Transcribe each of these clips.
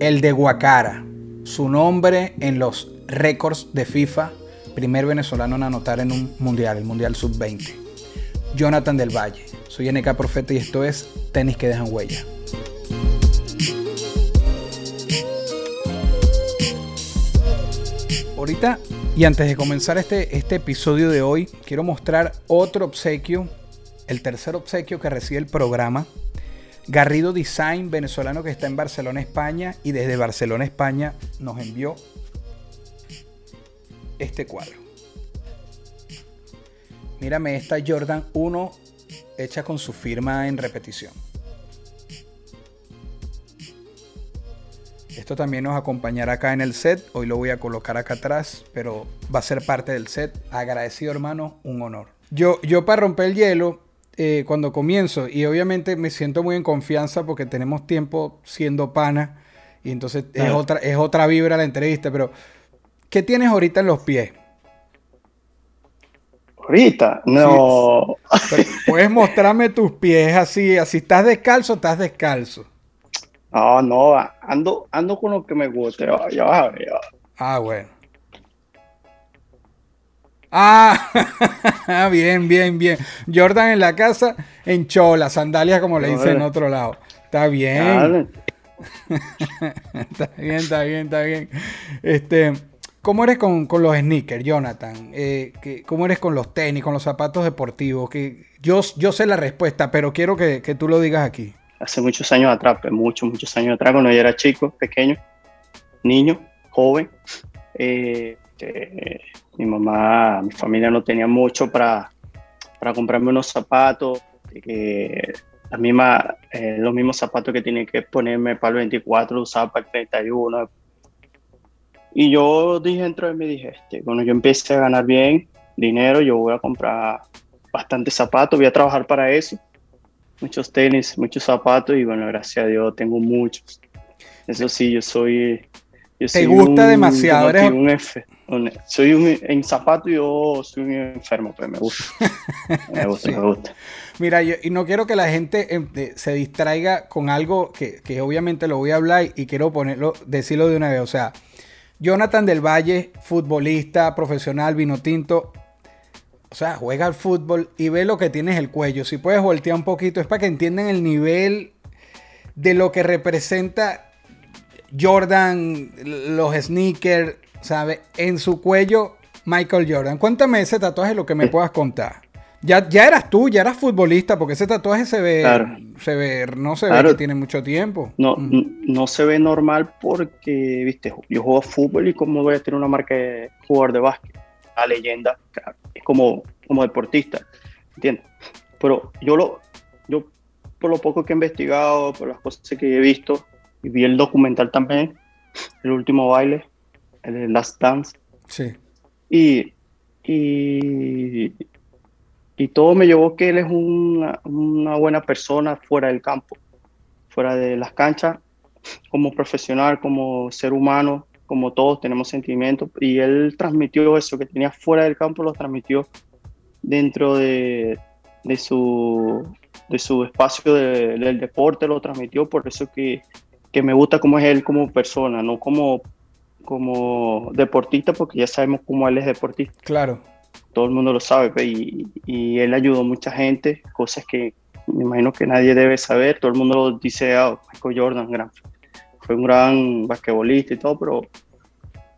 El de Guacara, su nombre en los récords de FIFA, primer venezolano en anotar en un mundial, el Mundial Sub-20. Jonathan del Valle, soy NK Profeta y esto es Tenis que dejan huella. Ahorita y antes de comenzar este, este episodio de hoy, quiero mostrar otro obsequio, el tercer obsequio que recibe el programa. Garrido Design, venezolano que está en Barcelona, España, y desde Barcelona, España, nos envió este cuadro. Mírame esta Jordan 1 hecha con su firma en repetición. Esto también nos acompañará acá en el set. Hoy lo voy a colocar acá atrás, pero va a ser parte del set. Agradecido, hermano, un honor. Yo, yo para romper el hielo, eh, cuando comienzo, y obviamente me siento muy en confianza porque tenemos tiempo siendo pana, y entonces es, otra, es otra vibra la entrevista, pero ¿qué tienes ahorita en los pies? Ahorita, no. Puedes mostrarme tus pies así, así estás descalzo, estás descalzo. No, no, ando, ando con lo que me ya vas a ver. Ah, bueno. Ah, bien, bien, bien. Jordan en la casa, en chola, sandalias como le dicen en otro lado. Está bien. Está bien, está bien, está bien. Este, ¿cómo eres con, con los sneakers, Jonathan? Eh, que- ¿Cómo eres con los tenis, con los zapatos deportivos? Que yo, yo sé la respuesta, pero quiero que, que tú lo digas aquí. Hace muchos años atrás, pues, muchos, muchos años atrás, cuando yo era chico, pequeño, niño, joven, eh, que mi mamá, mi familia no tenía mucho para, para comprarme unos zapatos, que eh, los mismos zapatos que tenía que ponerme para el 24, los usaba para el 31. Y yo dije dentro de mí, dije, este, cuando yo empiece a ganar bien dinero, yo voy a comprar bastantes zapatos, voy a trabajar para eso muchos tenis, muchos zapatos y bueno, gracias a Dios tengo muchos. Eso sí, yo soy... Yo soy gusta demasiado, como eres- un F- un- soy un, en zapatos yo soy un enfermo, pues me gusta. Me gusta, Sí. me gusta. Mira, yo- y no quiero que la gente eh, de- se distraiga con algo que, que obviamente lo voy a hablar y, y quiero ponerlo, decirlo de una vez. O sea, Jonathan del Valle, futbolista, profesional, vino tinto. O sea, juega al fútbol y ve lo que tienes el cuello. Si puedes voltear un poquito, es para que entiendan el nivel de lo que representa Jordan, los sneakers, ¿sabes? En su cuello, Michael Jordan. Cuéntame ese tatuaje, lo que me puedas contar. Ya, ya eras tú, ya eras futbolista, porque ese tatuaje se ve, Claro. se ve, no se ve que tiene mucho tiempo. No, Mm. no se ve normal porque, viste, yo juego fútbol y como voy a tener una marca de jugador de básquet, la leyenda, claro, es como, como deportista, ¿entiendes? Pero yo lo, yo por lo poco que he investigado, por las cosas que he visto, y vi el documental también, el último baile, el Last Dance, Sí. y, y, y todo me llevó que él es una, una buena persona fuera del campo, fuera de las canchas, como profesional, como ser humano, como todos tenemos sentimientos. Y él transmitió eso que tenía fuera del campo, lo transmitió dentro de, de su, de su espacio de- del deporte, lo transmitió. Por eso que, que me gusta cómo es él como persona, no como, como deportista, porque ya sabemos cómo él es deportista Claro. todo el mundo lo sabe, y, y él ayudó a mucha gente, cosas que me imagino que nadie debe saber, todo el mundo lo dice, ah, Michael Jordan, gran, fue un gran basquetbolista y todo, pero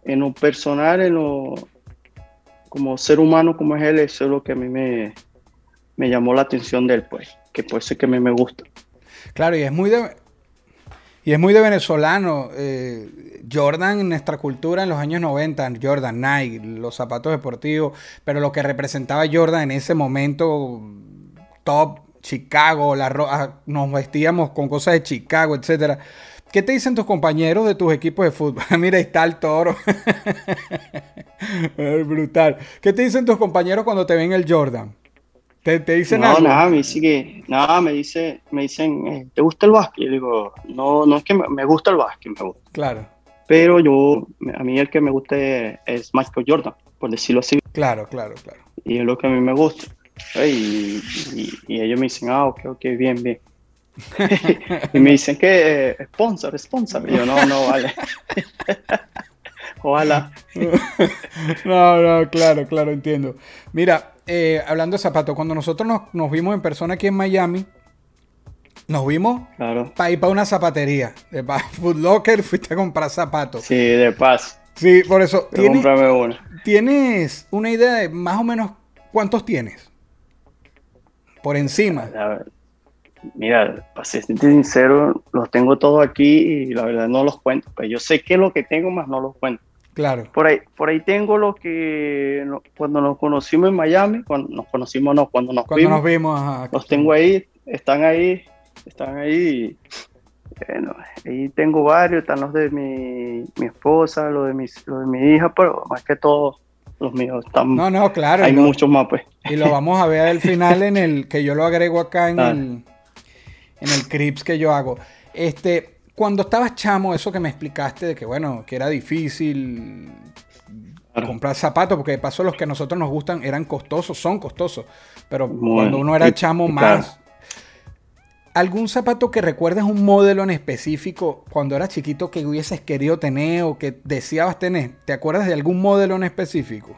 en lo personal, en lo, como ser humano como es él, eso es lo que a mí me, me llamó la atención de él, pues, que por eso es que a mí me gusta. Claro, y es muy de. Y es muy de venezolano. eh, Jordan en nuestra cultura en los años 90, Jordan, Nike, los zapatos deportivos, pero lo que representaba Jordan en ese momento, top, Chicago, la ro- ah, nos vestíamos con cosas de Chicago, etcétera. ¿Qué te dicen tus compañeros de tus equipos de fútbol? Mira, ahí está el toro. Brutal. ¿Qué te dicen tus compañeros cuando te ven el Jordan? ¿Te, te dicen no, algo? nada, me dice que, nada, me dice, me dicen, eh, ¿te gusta el básquet? Y yo digo, no, no es que me, me gusta el básquet, me gusta. Claro, Pero yo, a mí el que me gusta es Michael Jordan, por decirlo así, claro, claro, claro. y es lo que a mí me gusta. Y, y- y ellos me dicen, ah, ok, ok, bien, bien. y me dicen que eh, sponsor, sponsor. Y yo, no, no, vale. Ojalá. No, no, claro, claro, entiendo. Mira, eh, hablando de zapatos, cuando nosotros nos, nos vimos en persona aquí en Miami, nos vimos Claro. para ir para una zapatería. De pa- Foot Locker, fuiste a comprar zapatos. Sí, de paz. Sí, por eso. ¿Tienes, cómprame uno. ¿Tienes una idea de más o menos cuántos tienes? Por encima. La ver- Mira, para ser sincero, los tengo todos aquí y la verdad no los cuento. Pues yo sé que es lo que tengo, más no los cuento. Claro. Por ahí, por ahí tengo lo que no- cuando nos conocimos en Miami, cuando nos conocimos no, cuando nos Cuando vimos, nos vimos. ajá. los tengo ahí, están ahí, están ahí. Bueno, ahí tengo varios, están los de mi, mi esposa, los de, mis, los de mi hija, pero más que todo los míos están, No, no, claro. hay muchos más pues. Y lo vamos a ver al final en el que yo lo agrego acá en Ah. el en el Crips que yo hago. Este, cuando estabas chamo, eso que me explicaste de que bueno, que era difícil Claro. comprar zapatos, porque de paso los que a nosotros nos gustan eran costosos, son costosos, pero cuando uno era chamo y más. ¿Algún zapato que recuerdes un modelo en específico cuando eras chiquito que hubieses querido tener o que deseabas tener? ¿Te acuerdas de algún modelo en específico?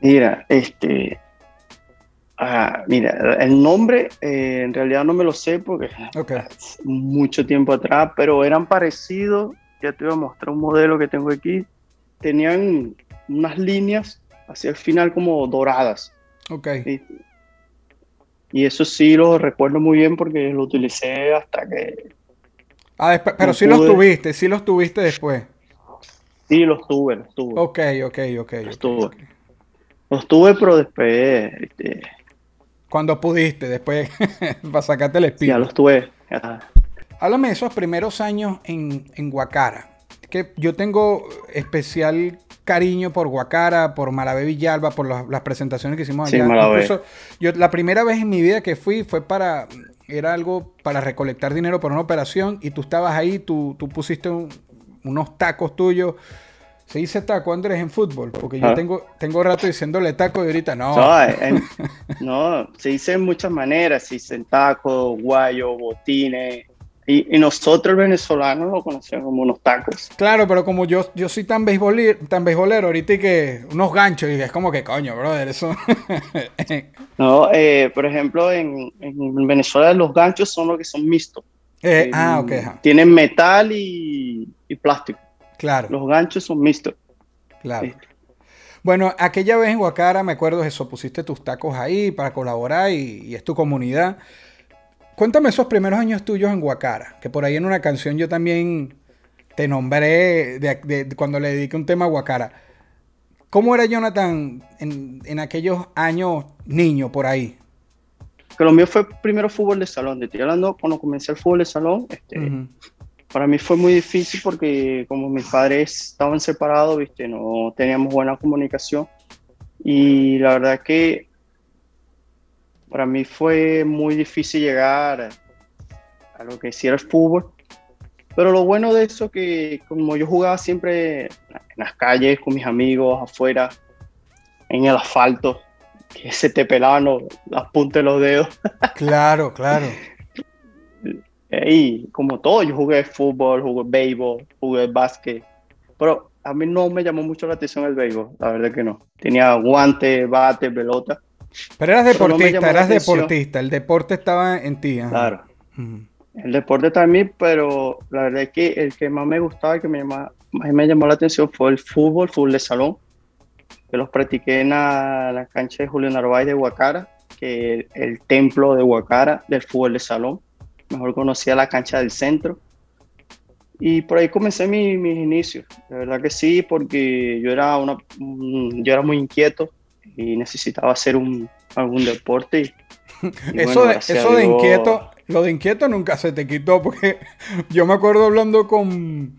Mira, este. Ah, mira, el nombre eh, en realidad no me lo sé porque es mucho tiempo atrás, pero eran parecidos. Ya te voy a mostrar un modelo que tengo aquí. Tenían unas líneas hacia el final como doradas. Ok. Y eso sí lo recuerdo muy bien porque lo utilicé hasta que Ah, pero No sí los tuviste, sí los tuviste después. sí los tuve, los tuve. Ok, ok, ok. ok, tuve. Los tuve, pero después este, Cuando pudiste, después para sacarte el ya espíritu. los tuve. ya. Háblame de esos primeros años en, en Guacara. Que yo tengo especial cariño por Guacara, por Marabé Villalba, por las, las presentaciones que hicimos Sí, allá. Marabé. Incluso yo la primera vez en mi vida que fui fue para era algo para recolectar dinero para una operación y tú estabas ahí, tú, tú pusiste un- unos tacos tuyos. Se dice taco, Andrés, en fútbol, porque yo Ah. tengo, tengo rato diciéndole taco y ahorita no. No, en- no, se dice de muchas maneras, se dicen tacos, guayos, botines, y, y nosotros el venezolano lo conocemos como unos tacos. Claro, pero como yo, yo soy tan beisbolero, tan beisbolero ahorita y que unos ganchos, y es como que coño, brother, eso. No, eh, por ejemplo, en, en Venezuela los ganchos son los que son mixtos. Eh, Eh, ah, ok. Tienen metal y, y plástico. Claro, Los ganchos son mixtos. claro. Bueno, aquella vez en Guacara, me acuerdo de eso, pusiste tus tacos ahí para colaborar y, y es tu comunidad. Cuéntame esos primeros años tuyos en Guacara, que por ahí en una canción yo también te nombré de, de- de cuando le dediqué un tema a Guacara. ¿Cómo era Jonathan en, en aquellos años niño por ahí? Que lo mío fue primero fútbol de salón. Te estoy hablando cuando comencé el fútbol de salón. Este. Para mí fue muy difícil porque como mis padres estaban separados, viste, no teníamos buena comunicación. Y la verdad que para mí fue muy difícil llegar a lo que sí era el fútbol. Pero lo bueno de eso que como yo jugaba siempre en las calles con mis amigos, afuera, en el asfalto, que se te pelaban los- las puntas de los dedos. Claro, claro. Y como todo, yo jugué fútbol, jugué béisbol, jugué básquet, pero a mí no me llamó mucho la atención el béisbol, la verdad que no. Tenía guante, bate, pelota, Pero eras Pero no deportista, llamó la eras deportista. El deporte estaba en ti. ajá. claro. Ujú. El deporte también, pero la verdad es que el que más me gustaba, el que me, llama- más me llamó la atención fue el fútbol, fútbol de salón, que los practiqué en la, la cancha de Julio Narváez de Huacara, que el, el templo de Huacara del fútbol de salón. Mejor conocía la cancha del centro. Y por ahí comencé mi- mis inicios. De verdad que sí, porque yo era, una, un- yo era muy inquieto y necesitaba hacer un, algún deporte. y- y Eso, bueno, de, eso de Dios- inquieto, lo de inquieto nunca se te quitó, porque yo me acuerdo hablando con,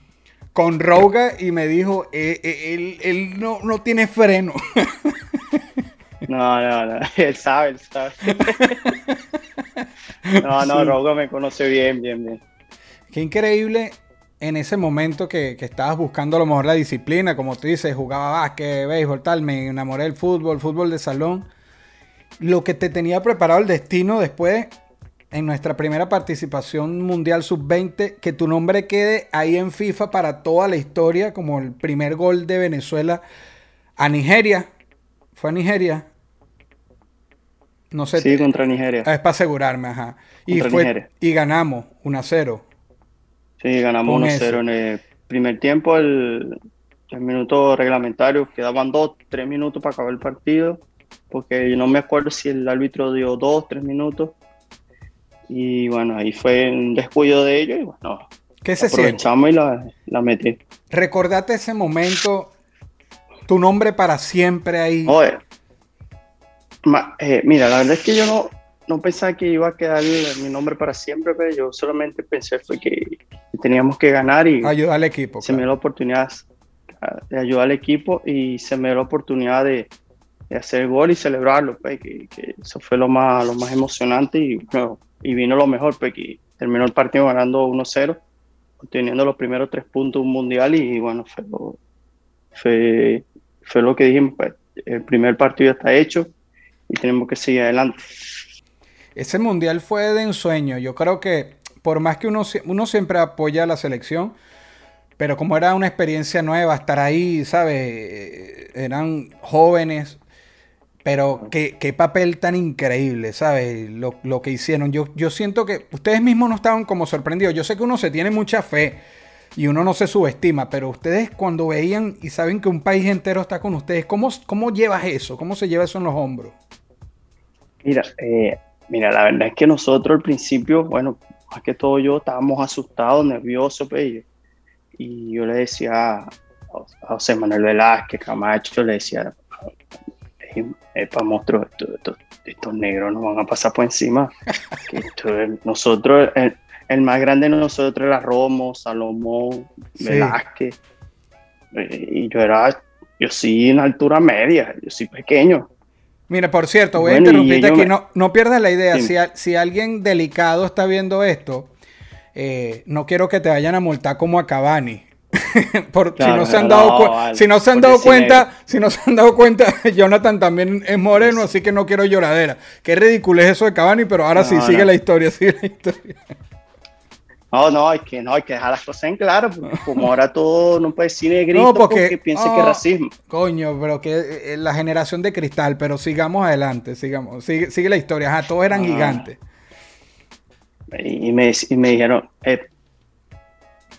con Roga y me dijo, "Eh, eh, él, él no, no tiene freno. No, no, no, él sabe, él sabe. No, no, Sí. Roga me conoce bien, bien, bien. Qué increíble en ese momento que, que estabas buscando a lo mejor la disciplina, como tú dices, jugaba básquet, béisbol, tal, me enamoré del fútbol, fútbol de salón. Lo que te tenía preparado el destino después, en nuestra primera participación mundial sub-20, que tu nombre quede ahí en FIFA para toda la historia, como el primer gol de Venezuela a Nigeria. ¿Fue a Nigeria? No sé. Sí, contra Nigeria. Es para asegurarme, ajá. Y, Contra fue, Nigeria. y ganamos 1 a 0. Sí, ganamos Con 1-0 eso. en el primer tiempo, el, el minuto reglamentario, quedaban dos, tres minutos para acabar el partido, porque yo no me acuerdo si el árbitro dio dos, tres minutos. Y bueno, ahí fue un descuido de ellos y bueno, ¿Qué se siente? aprovechamos y la, la metí. Recordate ese momento, tu nombre para siempre ahí. Oye, ma- eh, mira, la verdad es que yo no, no pensaba que iba a quedar mi nombre para siempre, pero yo solamente pensé fue que teníamos que ganar y Ayuda al equipo. se me dio la oportunidad de ayudar al equipo y se me dio la oportunidad de, de hacer el gol y celebrarlo, pues, que, que eso fue lo más, lo más emocionante y, bueno, y vino lo mejor, pues, que terminó el partido ganando 1-0, obteniendo los primeros tres puntos de un mundial y bueno, fue lo, fue, fue lo que dijimos, pues, el primer partido está hecho y tenemos que seguir adelante. Ese mundial fue de ensueño. Yo creo que por más que uno, uno siempre apoya a la selección, pero como era una experiencia nueva, estar ahí, ¿sabes? Eh, Eran jóvenes, pero qué, qué papel tan increíble, ¿sabes? Lo, lo que hicieron. Yo, yo siento que ustedes mismos no estaban como sorprendidos. Yo sé que uno se tiene mucha fe y uno no se subestima, pero ustedes cuando veían y saben que un país entero está con ustedes, ¿cómo, cómo llevas eso? ¿Cómo se lleva eso en los hombros? Mira, eh, mira, la verdad es que nosotros al principio, bueno, más que todo yo estábamos asustados, nerviosos, pues, y, yo le decía a, a José Manuel Velázquez, Camacho, le decía, para monstruos, esto- esto- estos negros nos van a pasar por encima. que esto es- nosotros, el, el más grande de nosotros era Romo, Salomón, Sí. Velázquez, eh, y yo era, yo sí en altura media, yo soy pequeño. Mira, por cierto, voy Bueno, a interrumpirte aquí. me- No, no pierdas la idea. Si, a- si alguien delicado está viendo esto, eh, no quiero que te vayan a multar como a Cavani. Por- si no se han dado, vale, si no se han dado cuenta, si no se han dado cuenta, Jonathan también es moreno, así que no quiero lloradera. Qué ridículo es eso de Cavani, pero ahora sí, sigue la historia, sigue la historia. No, no, hay que, no, hay que dejar las cosas en claro, porque como ahora todo no puede decir negrito No, porque- porque, piense que es oh. racismo. Coño, pero que eh, la generación de cristal, pero sigamos adelante, sigamos, sigue, sigue la historia. Ajá, todos eran Ah. gigantes. Y me, y me dijeron, eh,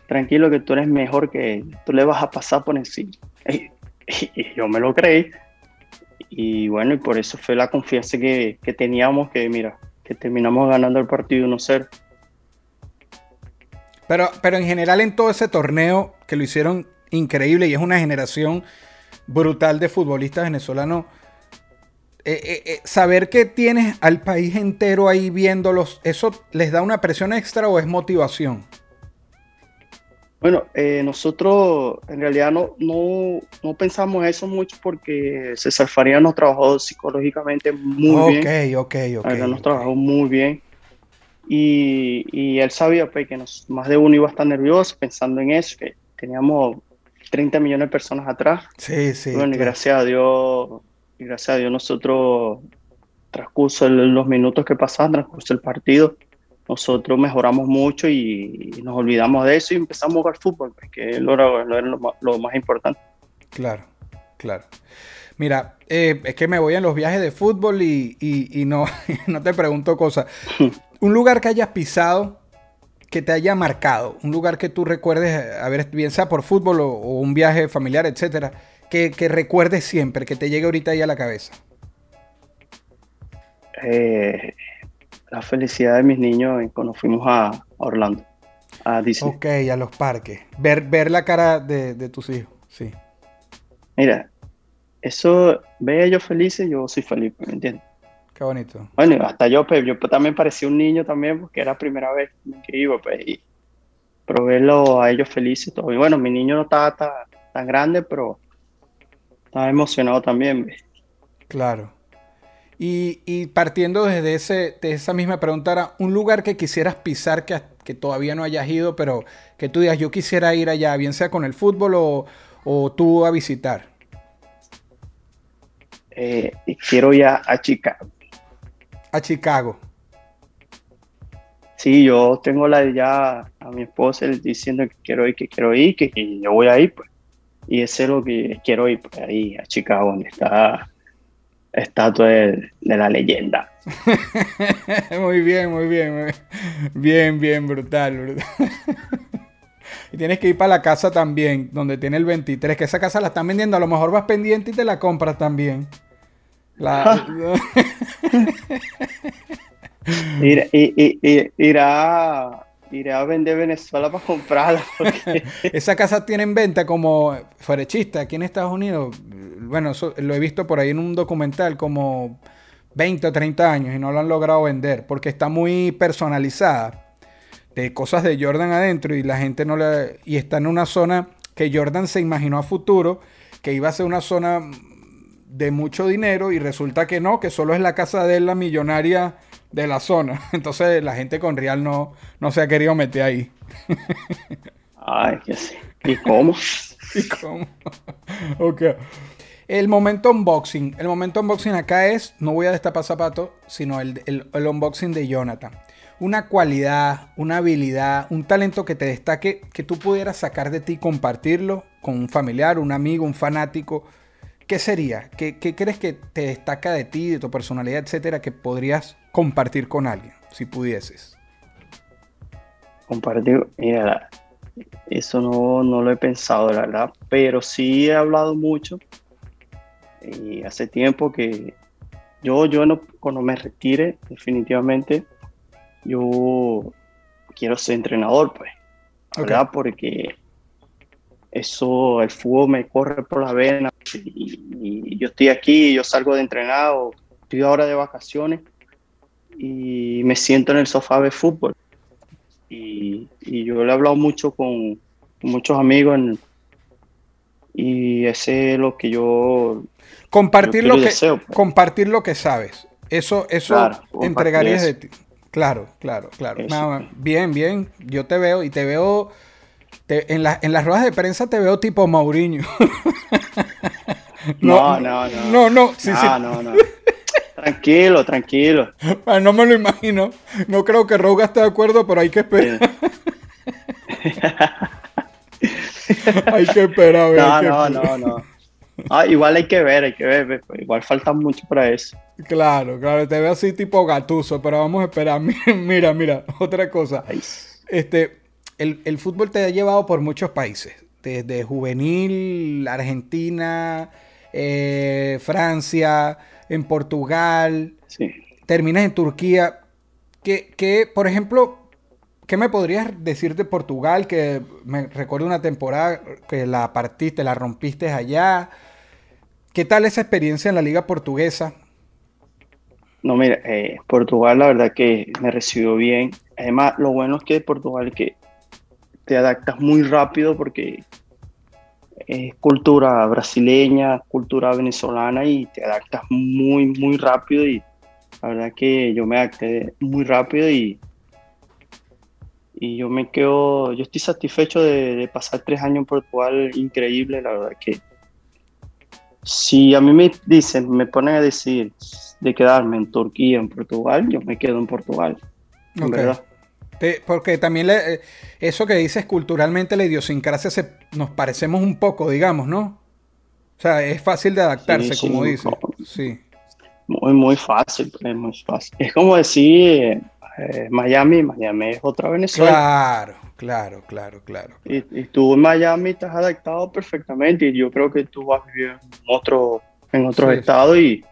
tranquilo que tú eres mejor que tú le vas a pasar por encima. Y, y yo me lo creí. Y bueno, y por eso fue la confianza que, que teníamos, que mira, que terminamos ganando el partido 1-0. Pero, pero en general en todo ese torneo que lo hicieron increíble y es una generación brutal de futbolistas venezolanos, eh, eh, eh, saber que tienes al país entero ahí viéndolos, ¿eso les da una presión extra o es motivación? Bueno, eh, nosotros en realidad no, no, no pensamos eso mucho porque César Faría nos trabajó psicológicamente muy bien. ok, ok, ok. Nos ok. trabajó muy bien. Y, y él sabía pues, que nos, más de uno iba a estar nervioso pensando en eso, que teníamos 30 millones de personas atrás. Sí, sí. bueno, y gracias a Dios, y gracias a Dios nosotros, transcurso el- los minutos que pasaban, transcurso el partido, nosotros mejoramos mucho y, y nos olvidamos de eso y empezamos a jugar fútbol, pues, que es lo, lo, lo más- lo más importante. Claro, claro. Mira, eh, es que me voy en los viajes de fútbol y, y- y no, no te pregunto cosas. Un lugar que hayas pisado, que te haya marcado, un lugar que tú recuerdes, a ver, bien sea por fútbol o, o un viaje familiar, etcétera, que, que recuerdes siempre, que te llegue ahorita ahí a la cabeza. Eh, la felicidad de mis niños cuando fuimos a, a Orlando, a Disney. Ok, a los parques. Ver, ver la cara de, de tus hijos, sí. Mira, eso, ve a ellos felices, yo soy feliz, ¿me entiendes? Qué bonito. Bueno, hasta yo, pues, yo también parecía un niño también, porque era la primera vez que iba, pues, y proveerlo a ellos felices y todo. Y bueno, mi niño no estaba tan, tan grande, pero estaba emocionado también. ¿ves? Claro. Y, y partiendo desde ese, de esa misma pregunta, era un lugar que quisieras pisar que, que todavía no hayas ido, pero que tú digas, yo quisiera ir allá, bien sea con el fútbol o, o tú a visitar. Eh, quiero ir a, a Chicago. A Chicago. Sí, yo tengo la ya a mi esposa diciendo que quiero ir, que quiero ir, que, yo voy a ir, pues. Y ese es lo que quiero ir, pues, ahí a Chicago, donde está estatua de, de la leyenda. muy bien, muy bien, muy bien, bien, brutal, brutal. y tienes que ir para la casa también, donde tiene el 23, que esa casa la están vendiendo, a lo mejor vas pendiente y te la compras también. La... irá, irá, irá a vender Venezuela para comprarla. Porque... Esa casa tiene en venta como ferechista aquí en Estados Unidos. Bueno, eso lo he visto por ahí en un documental como 20 o 30 años y no lo han logrado vender porque está muy personalizada de cosas de Jordan adentro y la gente no le... Y está en una zona que Jordan se imaginó a futuro que iba a ser una zona de mucho dinero y resulta que no, que solo es la casa de él la millonaria de la zona. Entonces la gente con Real no, no se ha querido meter ahí. Ay, que sí. ¿Y cómo? ¿Y cómo? ok. El momento unboxing. El momento unboxing acá es, no voy a destapar zapatos, sino el, el, el, unboxing de Jonathan. Una cualidad, una habilidad, un talento que te destaque, que tú pudieras sacar de ti y compartirlo con un familiar, un amigo, un fanático. ¿Qué sería? ¿Qué, ¿Qué, crees que te destaca de ti, de tu personalidad, etcétera, que podrías compartir con alguien, si pudieses? Compartir, mira, eso no, no lo he pensado, la verdad, pero sí he hablado mucho y hace tiempo que yo, yo no, cuando me retire, definitivamente, yo quiero ser entrenador, pues, ¿verdad? Okay. Porque eso, el fútbol me corre por la vena y, y, yo estoy aquí, yo salgo de entrenado, estoy ahora de vacaciones y me siento en el sofá de fútbol. Y, y yo le he hablado mucho con, con muchos amigos en, y ese es lo que yo compartir lo, lo que deseo, pues. compartir lo que sabes eso eso claro, entregarías eso. de ti claro claro claro bien bien yo te veo y te veo te, en, la, en las ruedas de prensa te veo tipo Mourinho no, no, no. No, no, sí, no, sí. no, no. Tranquilo, tranquilo. Ah, no me lo imagino. No creo que Roga esté de acuerdo, pero hay que esperar. hay que esperar. No, que no, esperar. no, no. Ah, igual hay que ver, hay que ver. Igual falta mucho para eso. Claro, claro. Te veo así tipo gatuso, pero vamos a esperar. Mira, mira, otra cosa. Este, el, el fútbol te ha llevado por muchos países. Desde juvenil, Argentina, eh, Francia, en Portugal, sí. terminas en Turquía. Que, que, por ejemplo, ¿qué me podrías decir de Portugal? Que me recuerdo una temporada que la partiste, la rompiste allá. ¿Qué tal esa experiencia en la liga portuguesa? No, mira, eh, Portugal la verdad que me recibió bien. Además, lo bueno es que Portugal que te adaptas muy rápido porque es cultura brasileña, cultura venezolana y te adaptas muy, muy rápido y la verdad que yo me adapté muy rápido y, y yo me quedo, yo estoy satisfecho de, de, pasar tres años en Portugal, increíble, la verdad que si a mí me dicen, me ponen a decir de quedarme en Turquía, en Portugal, yo me quedo en Portugal, en okay. Porque también le, eh, eso que dices culturalmente, la idiosincrasia, se, nos parecemos un poco, digamos, ¿no? O sea, es fácil de adaptarse, sí, como sí, dices. Sí. Muy, muy fácil, es muy fácil. Es como decir eh, Miami, Miami es otra Venezuela. Claro, claro, claro, claro. Y, y, tú en Miami estás adaptado perfectamente y yo creo que tú vas a vivir en otro, en otro sí, estado y,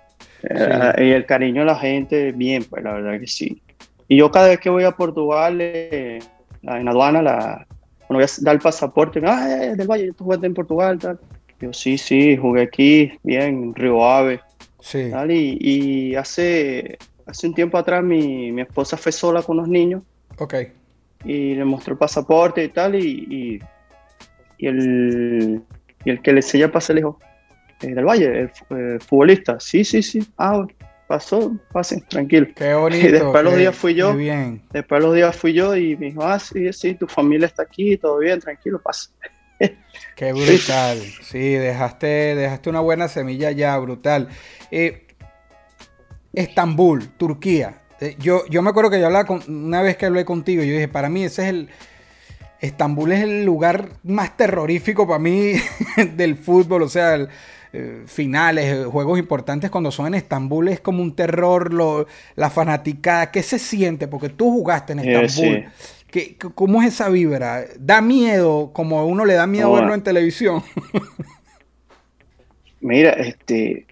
eh, y el cariño de la gente, bien, pues la verdad que sí. Y yo cada vez que voy a Portugal, eh, en aduana, la, cuando voy a dar el pasaporte, ah, eh, del Valle, tú jugaste en Portugal, tal. Yo sí, sí, jugué aquí, bien, en Río Ave. Sí. tal, Y, y hace, hace un tiempo atrás mi, mi esposa fue sola con los niños Ok. y le mostró el pasaporte y tal, y, y, y el, y el que le enseña el pase le dijo, "Eh, del Valle, el fu- eh, futbolista, sí, sí, sí, ah, pasó, pasen, tranquilo. Qué bonito. Y después los días fui yo. bien. Después de los días fui yo y me dijo, ah, sí, sí, tu familia está aquí, todo bien, tranquilo, pasa. Qué brutal. Sí, dejaste, dejaste una buena semilla ya, brutal. Eh, Estambul, Turquía. Eh, yo, yo me acuerdo que yo hablaba con, una vez que hablé contigo, yo dije, para mí ese es el... Estambul es el lugar más terrorífico para mí del fútbol, o sea, el, eh, finales, eh, juegos importantes cuando son en Estambul es como un terror, lo- la fanaticada, ¿qué se siente? Porque tú jugaste en Eh, Estambul. ¿Qué- qué- ¿Cómo es esa vibra? ¿Da miedo como a uno le da miedo verlo en televisión? Mira, este,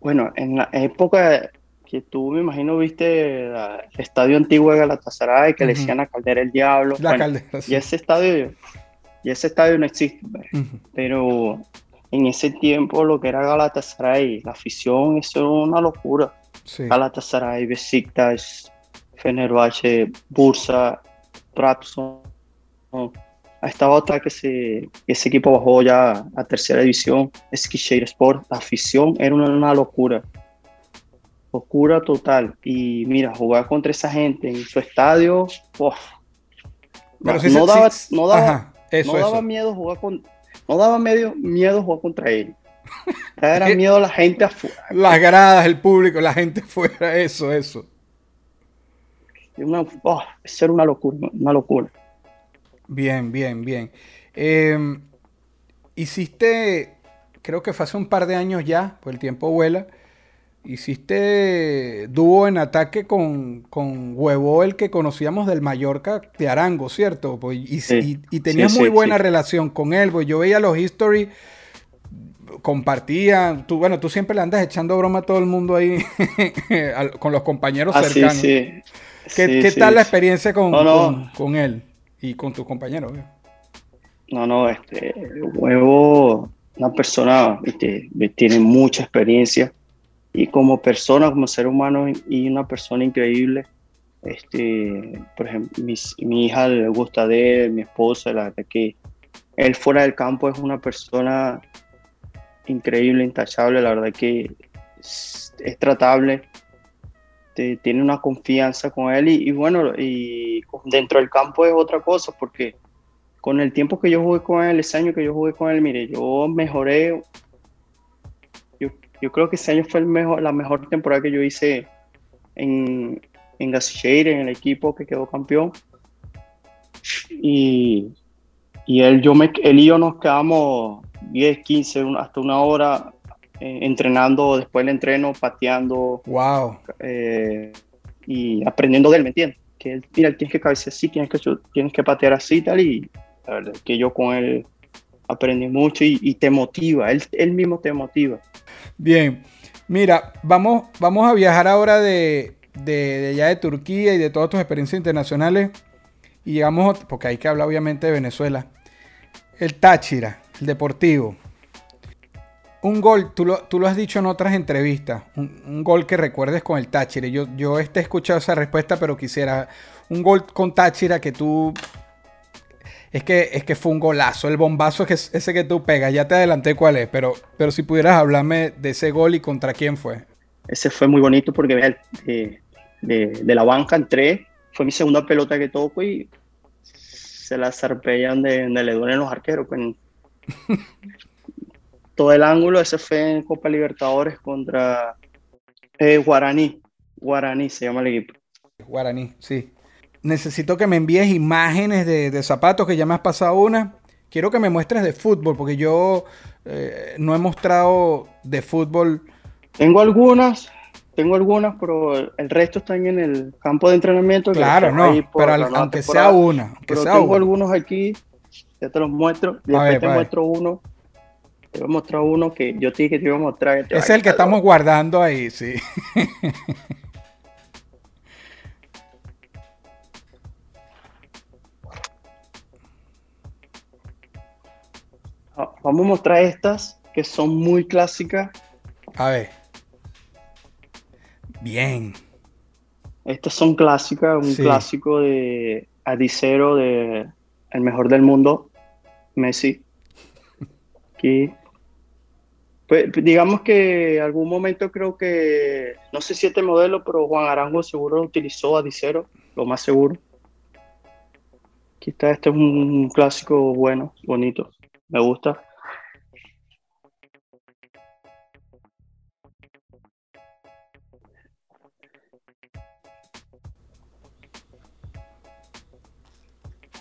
bueno, en la época que tú me imagino viste la- el estadio antiguo de Galatasaray, que le decían a Caldera el Diablo, La bueno, caldera. sí. y ese estadio, y ese estadio no existe, pues. Pero en ese tiempo lo que era Galatasaray, la afición, eso era una locura. Sí. Galatasaray, Besiktas, Fenerbahce, Bursa, Trabzon. Estaba otra que se, ese equipo bajó ya a tercera división, Eskişehir Sport. La afición era una, una locura. Locura total. Y mira, jugar contra esa gente en su estadio, no, daba, no daba, Ajá, eso, no daba eso. miedo jugar con, no daba medio, miedo jugar contra él. Era miedo a la gente afuera. Las gradas, el público, la gente fuera, eso, eso. Una, oh, eso era una locura, una locura. Bien, bien, bien. Eh, hiciste, creo que fue hace un par de años ya, pues el tiempo vuela. Hiciste dúo en ataque con, con Huevo, el que conocíamos del Mallorca de Arango, ¿cierto? Pues, y, Sí. y- y tenías Sí, muy sí, buena relación con él. Pues yo veía los history, compartían. Tú, bueno, tú siempre le andas echando broma a todo el mundo ahí con los compañeros Ah, cercanos. sí. ¿Qué, Sí, qué tal la experiencia con, No, no. con- con él y con tus compañeros? No, no, este huevo, una persona este, tiene mucha experiencia y como persona, como ser humano y una persona increíble. Este, por ejemplo, mis- mi hija le gusta de él, mi esposa, la verdad que él fuera del campo es una persona increíble, intachable, la verdad que es, es tratable, te- tiene una confianza con él y, y bueno, y dentro del campo es otra cosa porque con el tiempo que yo jugué con él, ese año que yo jugué con él, mire, yo mejoré. Yo, creo que ese año fue el mejor, la mejor temporada que yo hice en, en Gassecheire, en el equipo que quedó campeón. Y, y él, yo me, él y yo nos quedamos 10, 15, una- hasta una hora eh, entrenando, después del entreno, pateando Wow. eh, y aprendiendo de él, ¿me entiendes? Que él, mira, tienes que cabecear así, tienes que, tienes que patear así tal, y la verdad es que yo con él aprendí mucho y, te motiva, él, él mismo te motiva. Bien. Mira, vamos, vamos a viajar ahora de, de, de allá de Turquía y de todas tus experiencias internacionales. Y llegamos, porque hay que hablar obviamente de Venezuela. El Táchira, el Deportivo. Un gol, tú lo, tú lo has dicho en otras entrevistas, un, gol que recuerdes con el Táchira. Yo, yo he escuchado esa respuesta, pero quisiera un gol con Táchira que tú... Es que, es que fue un golazo, el bombazo que es ese que tú pegas. Ya te adelanté cuál es, pero, pero si pudieras hablarme de ese gol y contra quién fue. Ese fue muy bonito porque de, de, de la banca entré, fue mi segunda pelota que toco y se la zarpellan de donde le duelen los arqueros. pues. Todo el ángulo, ese fue en Copa Libertadores contra eh, Guaraní. Guaraní se llama el equipo. Guaraní, sí. Necesito que me envíes imágenes de, de zapatos, que ya me has pasado una. Quiero que me muestres de fútbol, porque yo eh, no he mostrado de fútbol. Tengo algunas, tengo algunas, pero el resto están en el campo de entrenamiento. Claro, no, pero al- aunque sea una. Aunque Pero sea tengo una. algunos aquí, ya te los muestro. Después ver, te muestro uno. Te voy a mostrar uno que yo te dije que te iba a mostrar. Ese es el que estamos guardando ahí, sí. Vamos a mostrar estas que son muy clásicas. A ver. Bien. Estas son clásicas, un Sí. clásico de Adicero, de el mejor del mundo, Messi. Aquí. Pues, digamos que algún momento creo que, no sé si este modelo, pero Juan Arango seguro utilizó Adicero, lo más seguro. Aquí está, este es un clásico bueno, bonito, me gusta.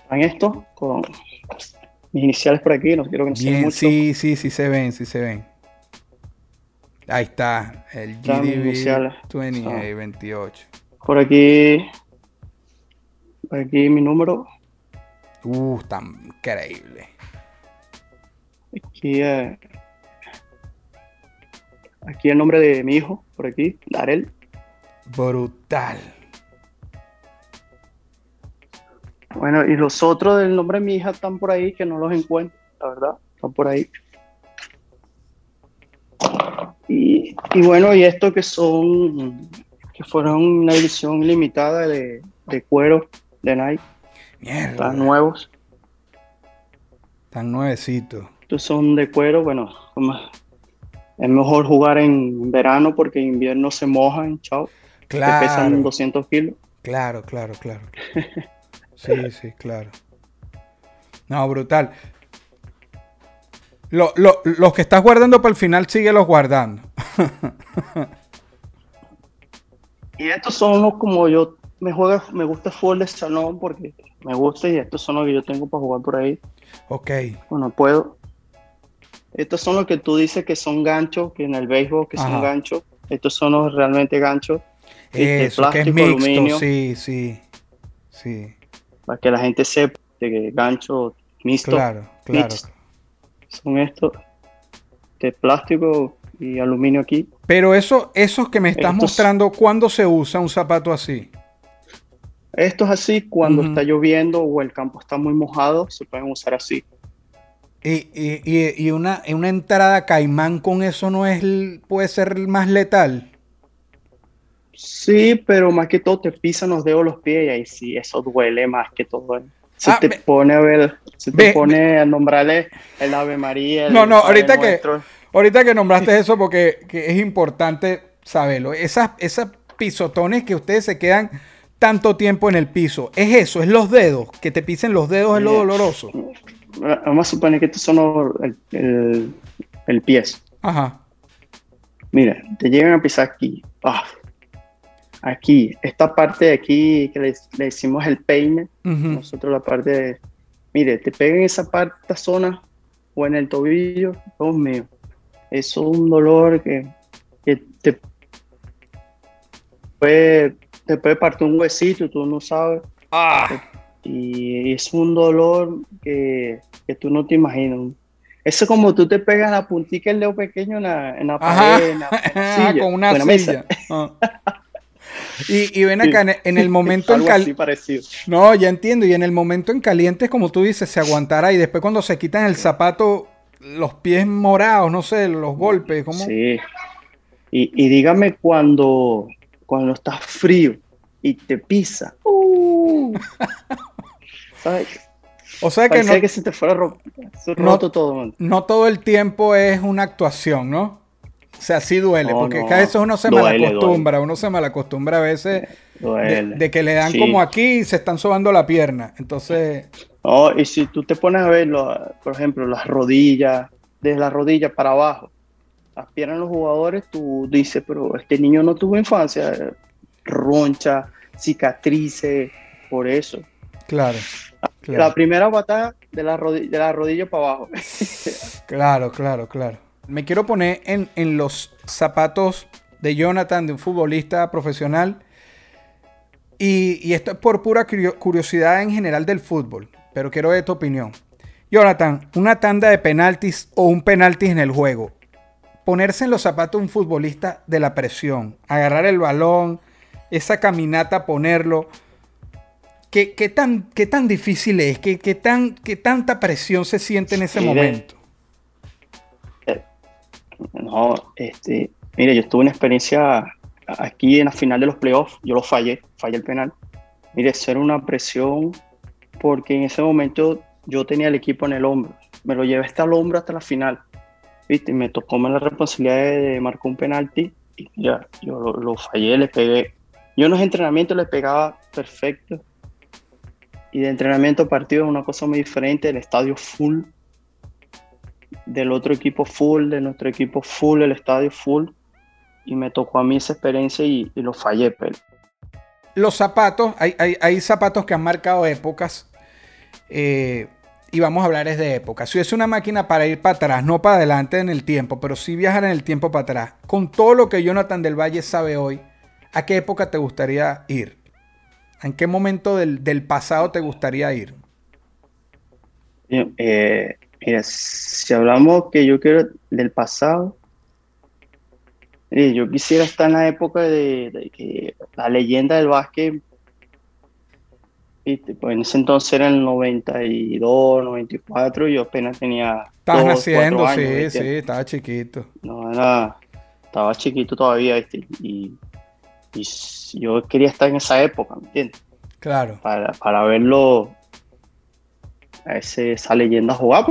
En esto, con mis iniciales por aquí, no quiero que no Bien, mucho. sí, sí, sí se ven, sí se ven. Ahí está, el GDB iniciales. 28, 28. Por aquí, por aquí mi número, Uh, está increíble. Aquí, eh, aquí el nombre de mi hijo, por aquí, Darel. Brutal. Bueno, y los otros del nombre de mi hija están por ahí, que no los encuentro, la verdad, están por ahí. Y, y bueno, y esto que son, que fueron una edición limitada de, de cuero de Nike, Mierda. están nuevos. Están nuevecitos. Estos son de cuero, bueno, es mejor jugar en verano porque en invierno se mojan, chao. Te pesan Claro, 200 kilos. claro, claro, claro. Sí, sí, claro. No, brutal. Lo- lo- los que estás guardando para el final, síguelos guardando. Y estos son los como yo me juega, me gusta fútbol de salón porque me gusta y estos son los que yo tengo para jugar por ahí. Ok. Bueno, puedo. Estos son los que tú dices que son ganchos, que en el béisbol que Ajá. son ganchos. Estos son los realmente ganchos. de Eso, que es plástico, mixto. aluminio. Sí, sí. Sí. Para que la gente sepa que gancho mixto Claro, claro. Son estos de plástico y aluminio aquí. Pero eso, esos que me estás Estos- mostrando, ¿cuándo se usa un zapato así? Esto es así cuando está lloviendo o el campo está muy mojado, se pueden usar así. Y, y- y- una, y una entrada caimán con eso no es puede ser más letal. Sí, pero más que todo te pisan los dedos los pies y ahí sí, eso duele más que todo. Se Ah, te pone a ver, se te pone a nombrarle el Ave María. el No, no, ahorita que, ahorita que nombraste eso porque que es importante saberlo. Esas, esas pisotones que ustedes se quedan tanto tiempo en el piso, es eso, es los dedos, que te pisen los dedos es lo doloroso. Vamos a suponer que estos son los- el, el, el pies. Ajá. Mira, te llegan a pisar aquí. ah, Aquí, esta parte de aquí que le, le decimos el peine, nosotros la parte de, mire, te pegan en esa parte, esta zona o en el tobillo, Dios mío, eso es un dolor que, que te puede, te puede partir un huesito, tú no sabes, Ah, y es un dolor que, que tú no te imaginas. Eso es como tú te pegas la puntica del dedo pequeño en la, en la pared, en la, en la silla, con una o en la mesa. silla. Ah. Y, y ven acá, en, en el momento en Algo cal- así parecido. No, ya entiendo. Y en el momento en caliente, como tú dices, se aguantará. Y después cuando se quitan el zapato, los pies morados, no sé, los golpes, ¿cómo? Sí. Y, y dígame cuando, cuando estás frío y te pisa. Uh. ¿Sabes? O sea que Parecía no, que se te fuera ro- se No- roto todo, man. no todo el tiempo es una actuación, ¿no? O sea, sí duele, No, porque no. que a veces uno se Duele, malacostumbra, uno se malacostumbra a veces de, que le dan Sí. como aquí y se están sobando la pierna. Entonces, No, y si tú te pones a ver, lo- por ejemplo, las rodillas, desde las rodillas para abajo, las piernas de los jugadores, tú dices, pero este niño no tuvo infancia, roncha, cicatrices, por eso. Claro. La Claro, primera batalla de la, rodi- de la rodilla para abajo. claro, claro, claro. Me quiero poner en, en los zapatos de Jonathan, de un futbolista profesional. Y, y esto es por pura curio- curiosidad en general del fútbol, pero quiero ver tu opinión. Jonathan, una tanda de penaltis o un penaltis en el juego. Ponerse en los zapatos de un futbolista de la presión, agarrar el balón, esa caminata, ponerlo. ¿Qué, qué tan, qué tan difícil es? ¿Qué, qué tan, ¿Qué tanta presión se siente en ese Mire, momento? No, este, mire, yo tuve una experiencia aquí en la final de los playoffs, yo lo fallé, fallé el penal. Mire, eso era una presión porque en ese momento yo tenía el equipo en el hombro. Me lo llevé hasta el hombro hasta la final. ¿Viste? Me tocó la responsabilidad de marcar un penalti y ya, yo lo, lo fallé, le pegué. Yo en los entrenamientos le pegaba perfecto. Y de entrenamiento partido es una cosa muy diferente. El estadio full. Del otro equipo full, de nuestro equipo full, el estadio full. Y me tocó a mí esa experiencia y, y lo fallé, pero los zapatos, hay, hay, zapatos que han marcado épocas. Eh, y vamos a hablar es de época. Si es una máquina para ir para atrás, no para adelante en el tiempo, pero sí viajar en el tiempo para atrás, con todo lo que Jonathan del Valle sabe hoy, ¿a qué época te gustaría ir? ¿En qué momento del, del pasado te gustaría ir? Eh, mira, si hablamos que yo quiero del pasado, eh, yo quisiera estar en la época de, de que la leyenda del básquet, ¿viste? pues en ese entonces era el 92, 94, yo apenas tenía. Estabas naciendo, sí, ¿viste? sí, estaba chiquito. No, era. Estaba chiquito todavía, ¿viste? Y, y yo quería estar en esa época, ¿me entiendes? Claro. Para, para verlo, a ese, esa leyenda jugar,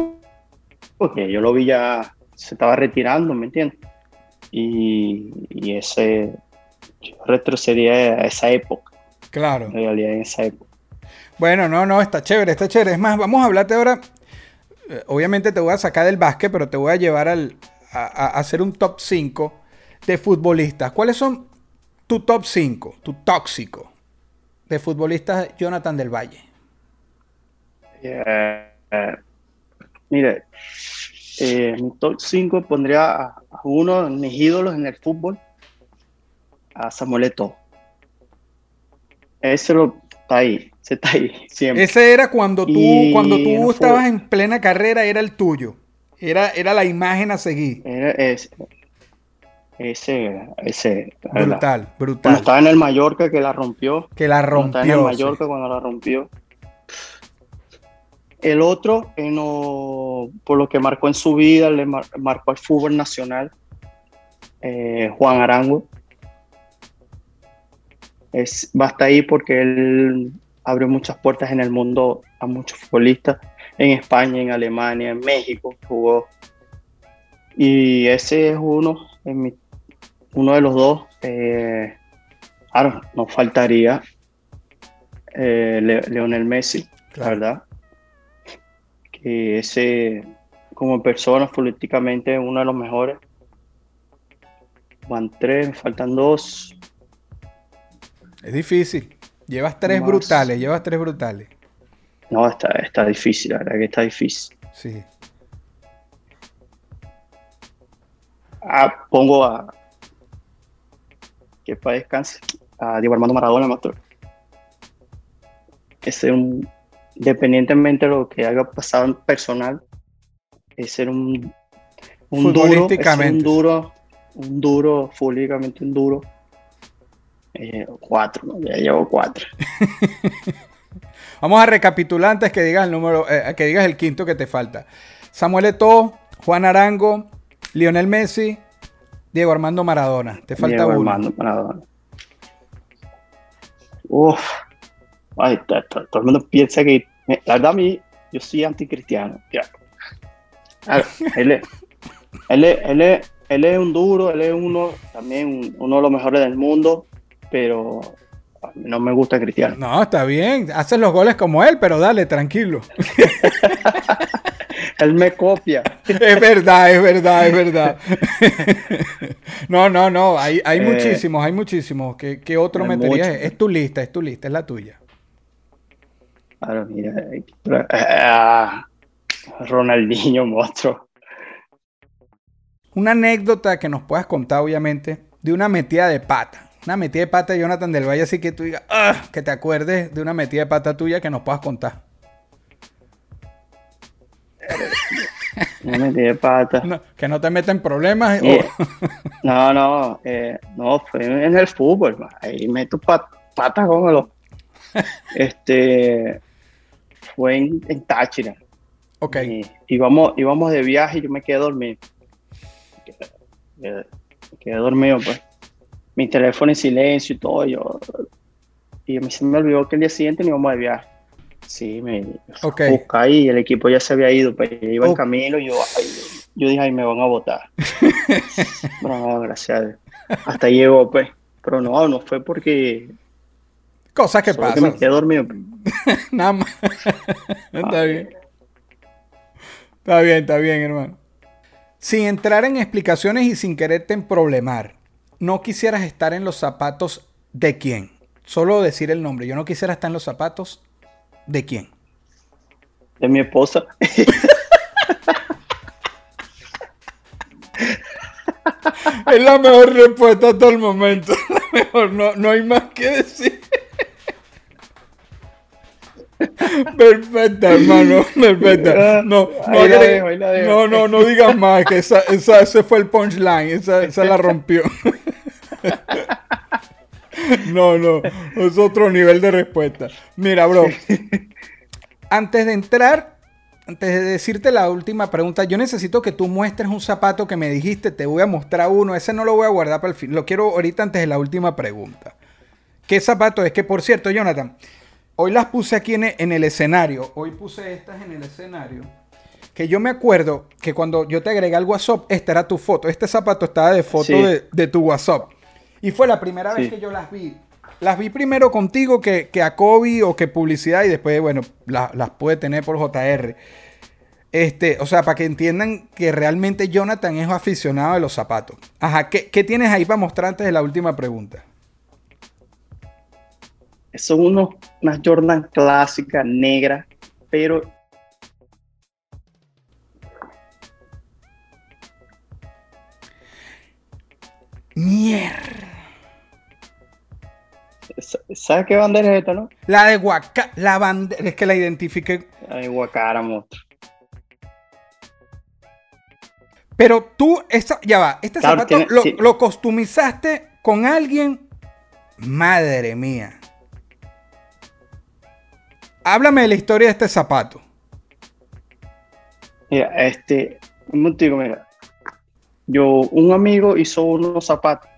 porque yo lo vi ya, se estaba retirando, ¿me entiendes? Y, y, ese yo retrocedía a esa época. Claro. En realidad, en esa época. Bueno, no, no, está chévere, está chévere. Es más, vamos a hablarte ahora. Eh, obviamente te voy a sacar del básquet, pero te voy a llevar al, a, a hacer un top 5 de futbolistas. ¿Cuáles son tu top 5, tu tóxico de futbolistas Jonathan del Valle? Yeah. Uh, mire, eh, mi top 5 pondría a, a, uno de mis ídolos en el fútbol, a Samuel Eto'o. Ese lo, está ahí, ese está ahí siempre. Ese era cuando tú, y cuando tú no estabas fue, en plena carrera, era el tuyo. Era, era la imagen a seguir. Era ese, ese, ese. Brutal, brutal. Cuando estaba en el Mallorca que la rompió. Que la rompió. Estaba en el Mallorca sí. cuando la rompió. El otro, por lo que marcó en su vida, le mar, marcó al fútbol nacional, eh, Juan Arango. Es, basta ahí porque él abrió muchas puertas en el mundo a muchos futbolistas, en España, en Alemania, en México, jugó. Y ese es uno, en mi, uno de los dos. Eh, claro, nos faltaría eh, Le, Leonel Messi, claro. ¿verdad? que ese como persona políticamente uno de los mejores. Van tres, me faltan dos. Es difícil. Llevas tres Más. brutales, llevas tres brutales. No, está, está difícil, la verdad que está difícil. Sí. Ah, pongo a. Que para descanse. A Diego Armando Maradona, maestro. Ese es un independientemente de lo que haya pasado en personal, es ser un, un duro, es ser un duro, un duro, futbolísticamente un duro. Eh, cuatro, ¿no? ya llevo cuatro. Vamos a recapitular antes que digas el número, eh, que digas el quinto que te falta. Samuel Eto'o, Juan Arango, Lionel Messi, Diego Armando Maradona. Te falta Diego uno. Armando Maradona. Uf. Ay, todo, el mundo piensa que, la verdad, a mí, yo soy anticristiano. Claro, él, es, él, es, él, es, él, es, un duro, él es uno, también uno de los mejores del mundo, pero a mí no me gusta Cristiano. No, está bien, haces los goles como él, pero dale, tranquilo. él me copia. Es verdad, es verdad, es verdad. no, no, no, hay, hay eh, muchísimos, hay muchísimos. ¿Qué, qué otro meterías? Mucho. Es tu lista, es tu lista, es la tuya. Claro, mira, uh, Ronaldinho, monstruo. Una anécdota que nos puedas contar, obviamente, de una metida de pata. Una metida de pata de Jonathan del Valle, así que tú digas, ah, que te acuerdes de una metida de pata tuya que nos puedas contar. Una metida de pata. No, que no te meta en problemas. No, no, eh, no, fue en el fútbol. Man. Ahí meto pat, patas como los. este fue en, en Táchira. Ok. Y, íbamos, íbamos de viaje y yo me quedé dormido. Me quedé, me quedé dormido, pues. mi teléfono en silencio y todo. Yo, y a mí se me olvidó que el día siguiente me íbamos a viaje. Sí, me Ok. busca y el equipo ya se había ido, pues iba en Ok. camino y yo, ay, yo dije, ay, me van a votar. Pero no, gracias a Dios. Hasta llegó, pues. Pero no, no fue porque, Cosas que que me pasan. quedé dormido. pues. Nada más. está bien. Está bien, está bien, hermano. Sin entrar en explicaciones y sin quererte en problemar, no quisieras estar en los zapatos de quién. Solo decir el nombre. Yo no quisiera estar en los zapatos de quién. De mi esposa. Es la mejor respuesta hasta el momento. La mejor, no, no hay más que decir. Perfecta, hermano. Perfecta. No, no, Ahí la agregue- dejo, ahí la dejo. no, no, no digas más, que esa, esa- ese fue el punchline. Esa, esa la rompió. No, no, es otro nivel de respuesta. Mira, bro, antes de entrar, antes de decirte la última pregunta, yo necesito que tú muestres un zapato que me dijiste, te voy a mostrar uno, ese no lo voy a guardar para el fin, lo quiero ahorita antes de la última pregunta. ¿Qué zapato es? Que por cierto, Jonathan, hoy las puse aquí en el escenario, hoy puse estas en el escenario. Que yo me acuerdo que cuando yo te agregué al WhatsApp, esta era tu foto. Este zapato estaba de foto Sí. de, de tu WhatsApp. Y fue la primera vez que yo las vi. Las vi primero contigo que, que a Kobe o que publicidad y después, bueno, la- las pude tener por JR. Este, o sea, para que entiendan que realmente Jonathan es aficionado de los zapatos. Ajá, ¿qué, qué tienes ahí para mostrar antes de la última pregunta? Son unos, unas Jordan clásicas, negras, pero Mierda. sa- ¿sabes qué bandera es esta, no? La de Guaca, la bandera, es que la identifiqué. Ay, Guacara, monstruo. Pero tú, esta, ya va, este Claro, zapato tiene- lo, sí. lo costumizaste con alguien. Madre mía. Háblame de la historia de este zapato. Mira, este, un motivo, mira. Yo, un amigo hizo unos zapatos,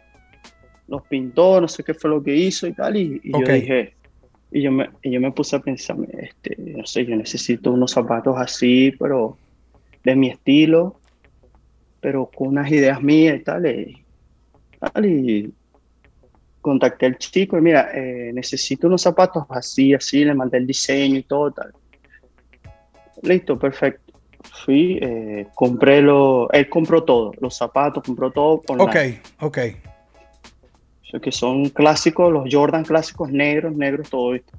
los pintó, no sé qué fue lo que hizo y tal, y, yo dije, y yo, me, y yo me puse a pensar, este, no sé, yo necesito unos zapatos así, pero de mi estilo, pero con unas ideas mías y tal, y, tal, y contacté al chico y mira, eh, necesito unos zapatos así, así, le mandé el diseño y todo, tal. Listo, perfecto. Fui, eh, compré lo, él compró todo, los zapatos, compró todo online. Ok, ok. Que son clásicos, los Jordan clásicos negros, negros, todo esto.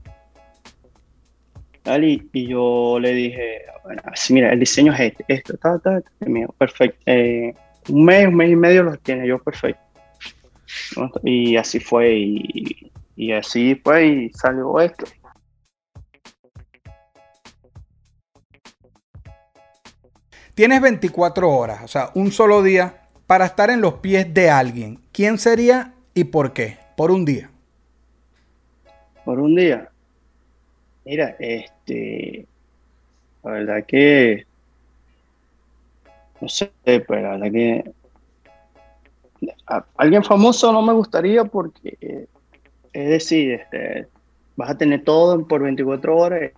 Tal, Y, y yo le dije, bueno, así, mira, el diseño es este, esto, ta, ta, ta, y me dijo, perfecto. Eh, un mes, un mes y medio los tiene yo, perfecto. Y así fue, y, y así fue, y salió esto. Tienes 24 horas, o sea, un solo día para estar en los pies de alguien. ¿Quién sería y por qué? Por un día. por un día. Mira, este, la verdad que, no sé, pero la verdad que alguien famoso no me gustaría porque, eh, es decir, este, vas a tener todo por 24 horas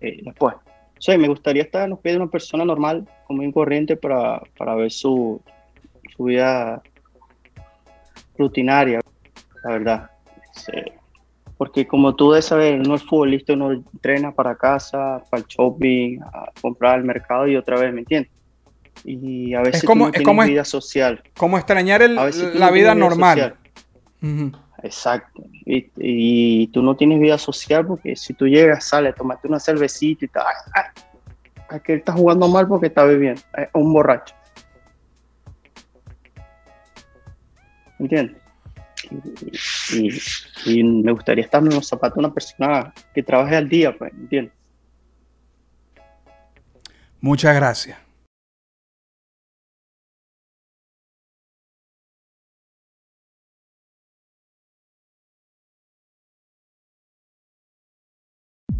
y después. Sea, me gustaría estar en los pies de una persona normal, común y corriente, para, para ver su, su vida rutinaria, la verdad. Porque como tú debes saber, uno es futbolista, uno entrena para casa, para el shopping, a comprar al mercado y otra vez, ¿me entiendes? Y a veces como- tú no es como es- vida social. Como extrañar el- la vida normal. Ujú. Exacto. Y, y tú no tienes vida social porque si tú llegas, sales, tomaste una cervecita y tal, aquel está jugando mal porque está bebiendo, es un borracho. ¿Entiendes? Y, y- y me gustaría estar en los zapatos de una persona que trabaje al día, pues, ¿entiendes? Muchas gracias.